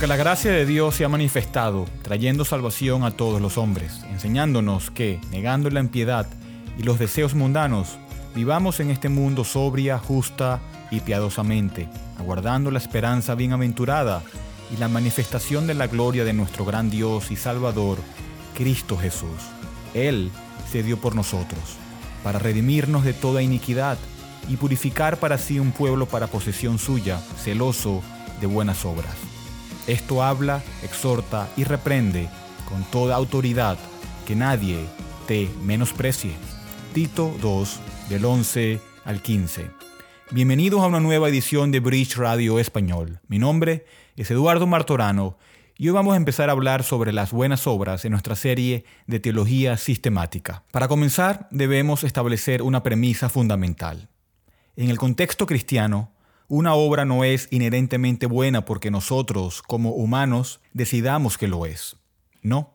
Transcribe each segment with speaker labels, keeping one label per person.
Speaker 1: Porque la gracia de Dios se ha manifestado, trayendo salvación a todos los hombres, enseñándonos que, negando la impiedad y los deseos mundanos, vivamos en este mundo sobria, justa y piadosamente, aguardando la esperanza bienaventurada y la manifestación de la gloria de nuestro gran Dios y Salvador, Cristo Jesús. Él se dio por nosotros, para redimirnos de toda iniquidad y purificar para sí un pueblo para posesión suya, celoso de buenas obras. Esto habla, exhorta y reprende con toda autoridad que nadie te menosprecie. Tito 2, del 11 al 15. Bienvenidos a una nueva edición de Bridge Radio Español. Mi nombre es Eduardo Martorano y hoy vamos a empezar a hablar sobre las buenas obras en nuestra serie de teología sistemática. Para comenzar, debemos establecer una premisa fundamental. En el contexto cristiano, una obra no es inherentemente buena porque nosotros, como humanos, decidamos que lo es. No.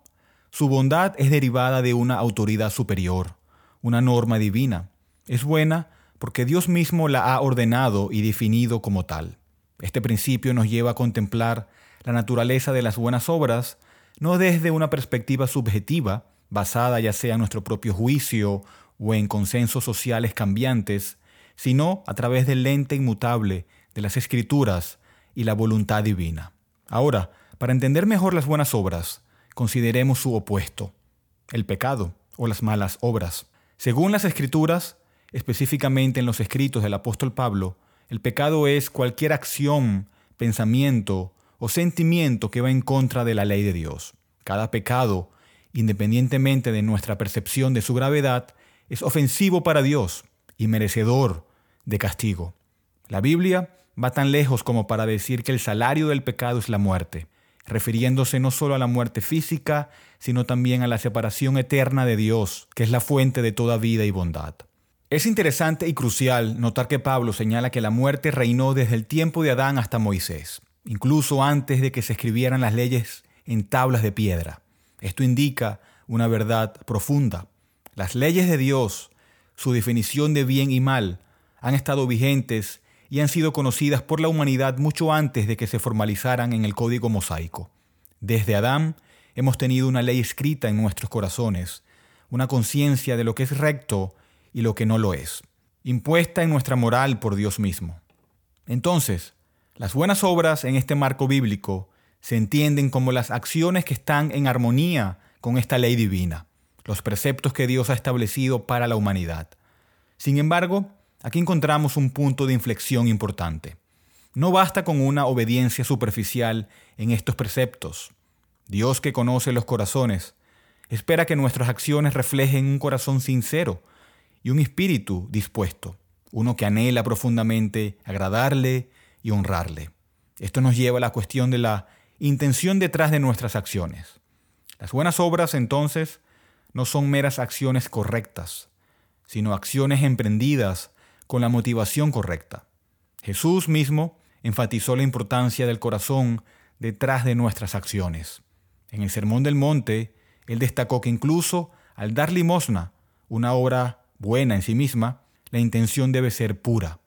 Speaker 1: Su bondad es derivada de una autoridad superior, una norma divina. Es buena porque Dios mismo la ha ordenado y definido como tal. Este principio nos lleva a contemplar la naturaleza de las buenas obras no desde una perspectiva subjetiva, basada ya sea en nuestro propio juicio o en consensos sociales cambiantes, sino a través del lente inmutable de las escrituras y la voluntad divina. Ahora, para entender mejor las buenas obras, consideremos su opuesto, el pecado o las malas obras. Según las escrituras, específicamente en los escritos del apóstol Pablo, el pecado es cualquier acción, pensamiento o sentimiento que va en contra de la ley de Dios. Cada pecado, independientemente de nuestra percepción de su gravedad, es ofensivo para Dios y merecedor de castigo. La Biblia va tan lejos como para decir que el salario del pecado es la muerte, refiriéndose no solo a la muerte física, sino también a la separación eterna de Dios, que es la fuente de toda vida y bondad. Es interesante y crucial notar que Pablo señala que la muerte reinó desde el tiempo de Adán hasta Moisés, incluso antes de que se escribieran las leyes en tablas de piedra. Esto indica una verdad profunda. Las leyes de Dios, su definición de bien y mal, han estado vigentes y han sido conocidas por la humanidad mucho antes de que se formalizaran en el código mosaico. Desde Adán hemos tenido una ley escrita en nuestros corazones, una conciencia de lo que es recto y lo que no lo es, impuesta en nuestra moral por Dios mismo. Entonces, las buenas obras en este marco bíblico se entienden como las acciones que están en armonía con esta ley divina, los preceptos que Dios ha establecido para la humanidad. Sin embargo, Aquí encontramos un punto de inflexión importante. No basta con una obediencia superficial en estos preceptos. Dios que conoce los corazones, espera que nuestras acciones reflejen un corazón sincero y un espíritu dispuesto, uno que anhela profundamente agradarle y honrarle. Esto nos lleva a la cuestión de la intención detrás de nuestras acciones. Las buenas obras, entonces, no son meras acciones correctas, sino acciones emprendidas con la motivación correcta. Jesús mismo enfatizó la importancia del corazón detrás de nuestras acciones. En el Sermón del Monte, él destacó que incluso al dar limosna, una obra buena en sí misma, la intención debe ser pura.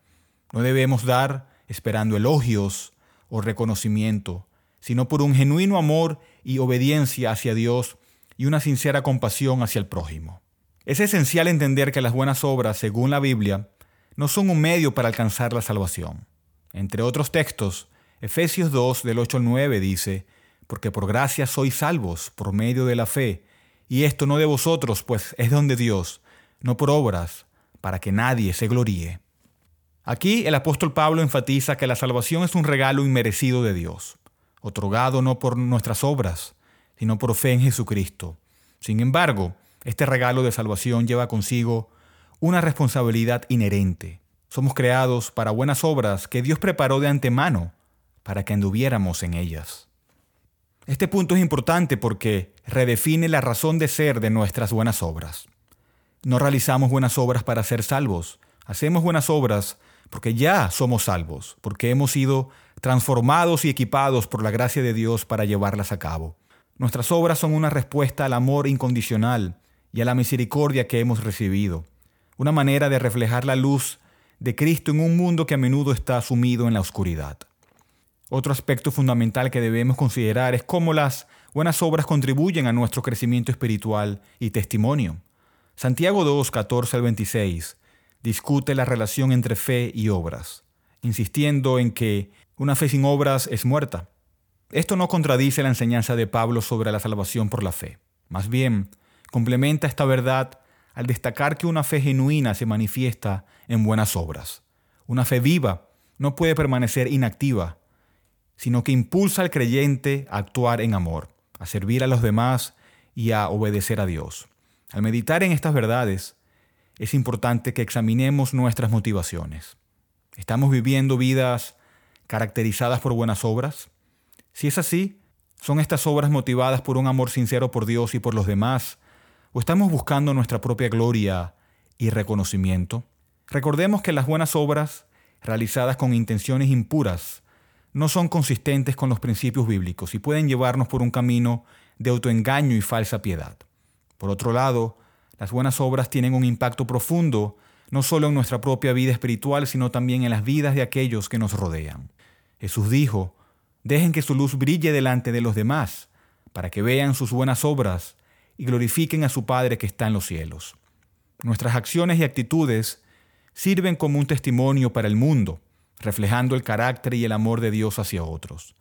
Speaker 1: No debemos dar esperando elogios o reconocimiento, sino por un genuino amor y obediencia hacia Dios y una sincera compasión hacia el prójimo. Es esencial entender que las buenas obras, según la Biblia, no son un medio para alcanzar la salvación. Entre otros textos, Efesios 2 del 8 al 9 dice, porque por gracia sois salvos por medio de la fe, y esto no de vosotros, pues es don de Dios, no por obras, para que nadie se gloríe. Aquí el apóstol Pablo enfatiza que la salvación es un regalo inmerecido de Dios, otorgado no por nuestras obras, sino por fe en Jesucristo. Sin embargo, este regalo de salvación lleva consigo una responsabilidad inherente. Somos creados para buenas obras que Dios preparó de antemano para que anduviéramos en ellas. Este punto es importante porque redefine la razón de ser de nuestras buenas obras. No realizamos buenas obras para ser salvos, hacemos buenas obras porque ya somos salvos, porque hemos sido transformados y equipados por la gracia de Dios para llevarlas a cabo. Nuestras obras son una respuesta al amor incondicional y a la misericordia que hemos recibido una manera de reflejar la luz de Cristo en un mundo que a menudo está sumido en la oscuridad. Otro aspecto fundamental que debemos considerar es cómo las buenas obras contribuyen a nuestro crecimiento espiritual y testimonio. Santiago 2, 14 al 26 discute la relación entre fe y obras, insistiendo en que una fe sin obras es muerta. Esto no contradice la enseñanza de Pablo sobre la salvación por la fe. Más bien, complementa esta verdad al destacar que una fe genuina se manifiesta en buenas obras. Una fe viva no puede permanecer inactiva, sino que impulsa al creyente a actuar en amor, a servir a los demás y a obedecer a Dios. Al meditar en estas verdades, es importante que examinemos nuestras motivaciones. ¿Estamos viviendo vidas caracterizadas por buenas obras? Si es así, ¿son estas obras motivadas por un amor sincero por Dios y por los demás? ¿O estamos buscando nuestra propia gloria y reconocimiento? Recordemos que las buenas obras, realizadas con intenciones impuras, no son consistentes con los principios bíblicos y pueden llevarnos por un camino de autoengaño y falsa piedad. Por otro lado, las buenas obras tienen un impacto profundo no solo en nuestra propia vida espiritual, sino también en las vidas de aquellos que nos rodean. Jesús dijo, dejen que su luz brille delante de los demás, para que vean sus buenas obras y glorifiquen a su Padre que está en los cielos. Nuestras acciones y actitudes sirven como un testimonio para el mundo, reflejando el carácter y el amor de Dios hacia otros.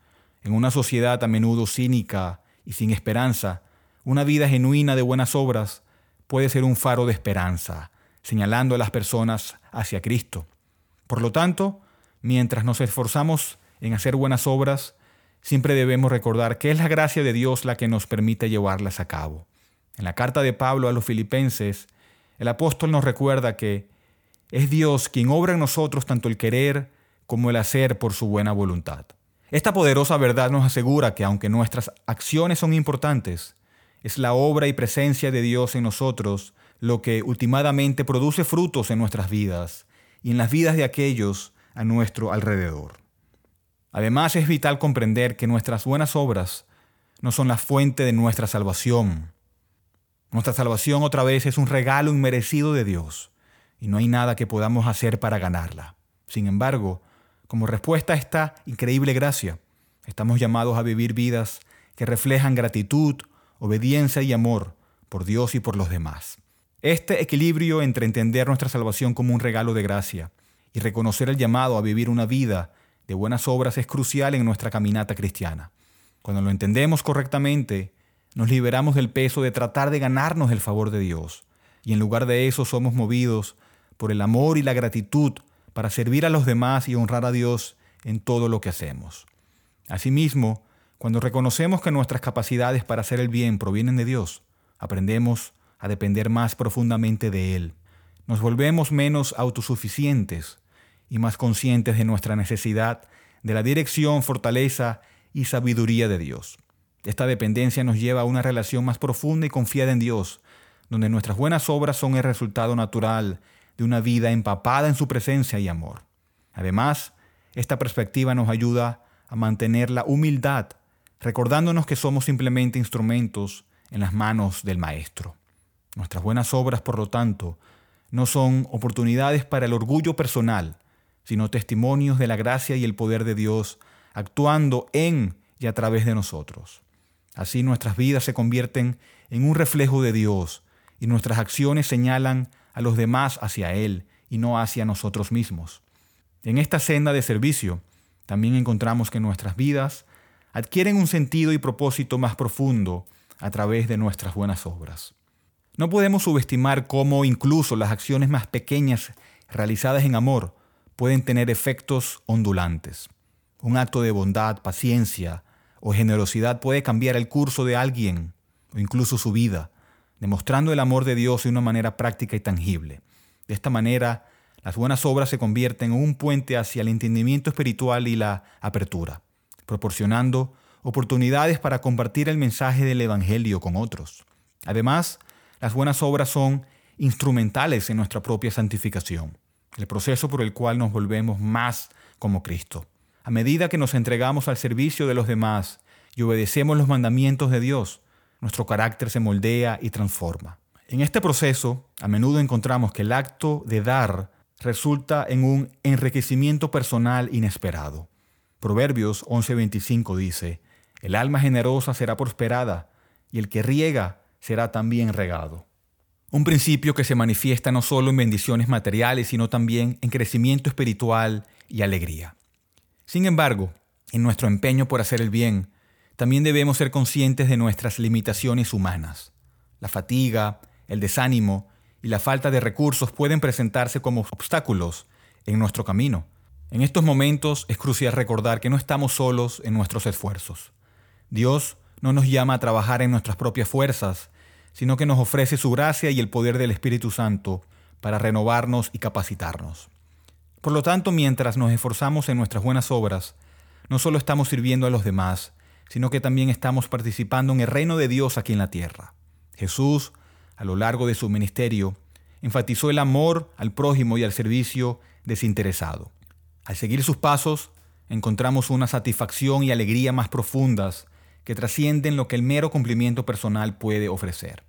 Speaker 1: En una sociedad a menudo cínica y sin esperanza, una vida genuina de buenas obras puede ser un faro de esperanza, señalando a las personas hacia Cristo. Por lo tanto, mientras nos esforzamos en hacer buenas obras, siempre debemos recordar que es la gracia de Dios la que nos permite llevarlas a cabo. En la carta de Pablo a los filipenses, el apóstol nos recuerda que es Dios quien obra en nosotros tanto el querer como el hacer por su buena voluntad. Esta poderosa verdad nos asegura que aunque nuestras acciones son importantes, es la obra y presencia de Dios en nosotros lo que últimamente produce frutos en nuestras vidas y en las vidas de aquellos a nuestro alrededor. Además es vital comprender que nuestras buenas obras no son la fuente de nuestra salvación. Nuestra salvación otra vez es un regalo inmerecido de Dios y no hay nada que podamos hacer para ganarla. Sin embargo, como respuesta a esta increíble gracia, estamos llamados a vivir vidas que reflejan gratitud, obediencia y amor por Dios y por los demás. Este equilibrio entre entender nuestra salvación como un regalo de gracia y reconocer el llamado a vivir una vida de buenas obras es crucial en nuestra caminata cristiana. Cuando lo entendemos correctamente, nos liberamos del peso de tratar de ganarnos el favor de Dios y en lugar de eso somos movidos por el amor y la gratitud para servir a los demás y honrar a Dios en todo lo que hacemos. Asimismo, cuando reconocemos que nuestras capacidades para hacer el bien provienen de Dios, aprendemos a depender más profundamente de Él. Nos volvemos menos autosuficientes y más conscientes de nuestra necesidad de la dirección, fortaleza y sabiduría de Dios. Esta dependencia nos lleva a una relación más profunda y confiada en Dios, donde nuestras buenas obras son el resultado natural de una vida empapada en su presencia y amor. Además, esta perspectiva nos ayuda a mantener la humildad, recordándonos que somos simplemente instrumentos en las manos del Maestro. Nuestras buenas obras, por lo tanto, no son oportunidades para el orgullo personal, sino testimonios de la gracia y el poder de Dios actuando en y a través de nosotros. Así nuestras vidas se convierten en un reflejo de Dios y nuestras acciones señalan a los demás hacia Él y no hacia nosotros mismos. En esta senda de servicio también encontramos que nuestras vidas adquieren un sentido y propósito más profundo a través de nuestras buenas obras. No podemos subestimar cómo incluso las acciones más pequeñas realizadas en amor pueden tener efectos ondulantes. Un acto de bondad, paciencia o generosidad puede cambiar el curso de alguien o incluso su vida, demostrando el amor de Dios de una manera práctica y tangible. De esta manera, las buenas obras se convierten en un puente hacia el entendimiento espiritual y la apertura, proporcionando oportunidades para compartir el mensaje del Evangelio con otros. Además, las buenas obras son instrumentales en nuestra propia santificación, el proceso por el cual nos volvemos más como Cristo. A medida que nos entregamos al servicio de los demás y obedecemos los mandamientos de Dios, nuestro carácter se moldea y transforma. En este proceso, a menudo encontramos que el acto de dar resulta en un enriquecimiento personal inesperado. Proverbios 11:25 dice, El alma generosa será prosperada, y el que riega será también regado. Un principio que se manifiesta no solo en bendiciones materiales, sino también en crecimiento espiritual y alegría. Sin embargo, en nuestro empeño por hacer el bien, también debemos ser conscientes de nuestras limitaciones humanas. La fatiga, el desánimo y la falta de recursos pueden presentarse como obstáculos en nuestro camino. En estos momentos es crucial recordar que no estamos solos en nuestros esfuerzos. Dios no nos llama a trabajar en nuestras propias fuerzas, sino que nos ofrece su gracia y el poder del Espíritu Santo para renovarnos y capacitarnos. Por lo tanto, mientras nos esforzamos en nuestras buenas obras, no solo estamos sirviendo a los demás, sino que también estamos participando en el reino de Dios aquí en la tierra. Jesús, a lo largo de su ministerio, enfatizó el amor al prójimo y al servicio desinteresado. Al seguir sus pasos, encontramos una satisfacción y alegría más profundas que trascienden lo que el mero cumplimiento personal puede ofrecer.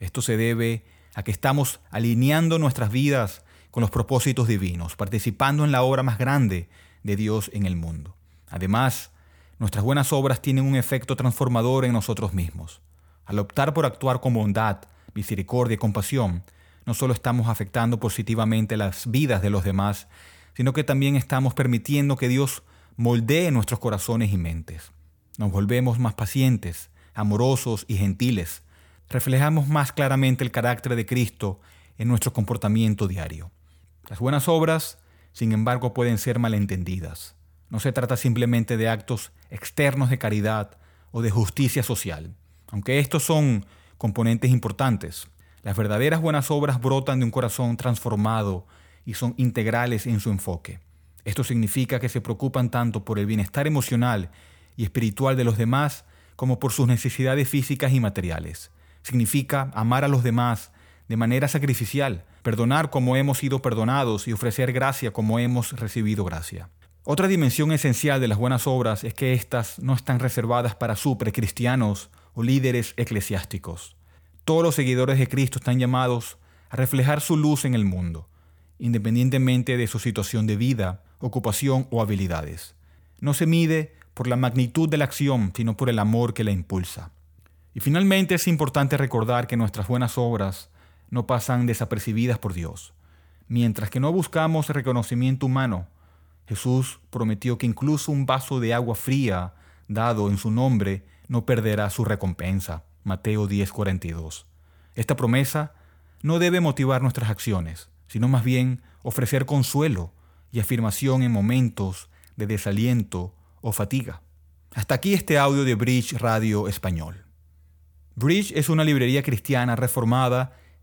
Speaker 1: Esto se debe a que estamos alineando nuestras vidas con los propósitos divinos, participando en la obra más grande de Dios en el mundo. Además, nuestras buenas obras tienen un efecto transformador en nosotros mismos. Al optar por actuar con bondad, misericordia y compasión, no solo estamos afectando positivamente las vidas de los demás, sino que también estamos permitiendo que Dios moldee nuestros corazones y mentes. Nos volvemos más pacientes, amorosos y gentiles. Reflejamos más claramente el carácter de Cristo en nuestro comportamiento diario. Las buenas obras, sin embargo, pueden ser malentendidas. No se trata simplemente de actos externos de caridad o de justicia social, aunque estos son componentes importantes. Las verdaderas buenas obras brotan de un corazón transformado y son integrales en su enfoque. Esto significa que se preocupan tanto por el bienestar emocional y espiritual de los demás como por sus necesidades físicas y materiales. Significa amar a los demás de manera sacrificial, perdonar como hemos sido perdonados y ofrecer gracia como hemos recibido gracia. Otra dimensión esencial de las buenas obras es que éstas no están reservadas para supercristianos o líderes eclesiásticos. Todos los seguidores de Cristo están llamados a reflejar su luz en el mundo independientemente de su situación de vida, ocupación o habilidades. No se mide por la magnitud de la acción, sino por el amor que la impulsa. Y finalmente es importante recordar que nuestras buenas obras no pasan desapercibidas por Dios. Mientras que no buscamos reconocimiento humano, Jesús prometió que incluso un vaso de agua fría dado en su nombre no perderá su recompensa. Mateo 10:42. Esta promesa no debe motivar nuestras acciones, sino más bien ofrecer consuelo y afirmación en momentos de desaliento o fatiga. Hasta aquí este audio de Bridge Radio Español. Bridge es una librería cristiana reformada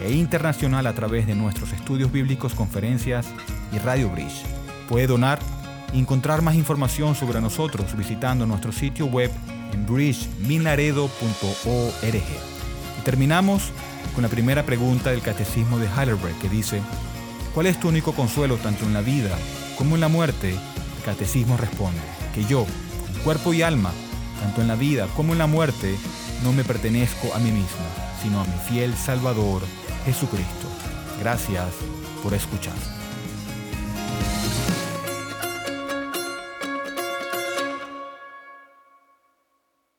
Speaker 1: e internacional a través de nuestros estudios bíblicos, conferencias y Radio Bridge. Puede donar y encontrar más información sobre nosotros visitando nuestro sitio web en bridgeminaredo.org. Y terminamos con la primera pregunta del Catecismo de Heidelberg que dice, ¿cuál es tu único consuelo tanto en la vida como en la muerte? El Catecismo responde, que yo, cuerpo y alma, tanto en la vida como en la muerte, no me pertenezco a mí mismo, sino a mi fiel Salvador, Jesucristo. Gracias por escuchar.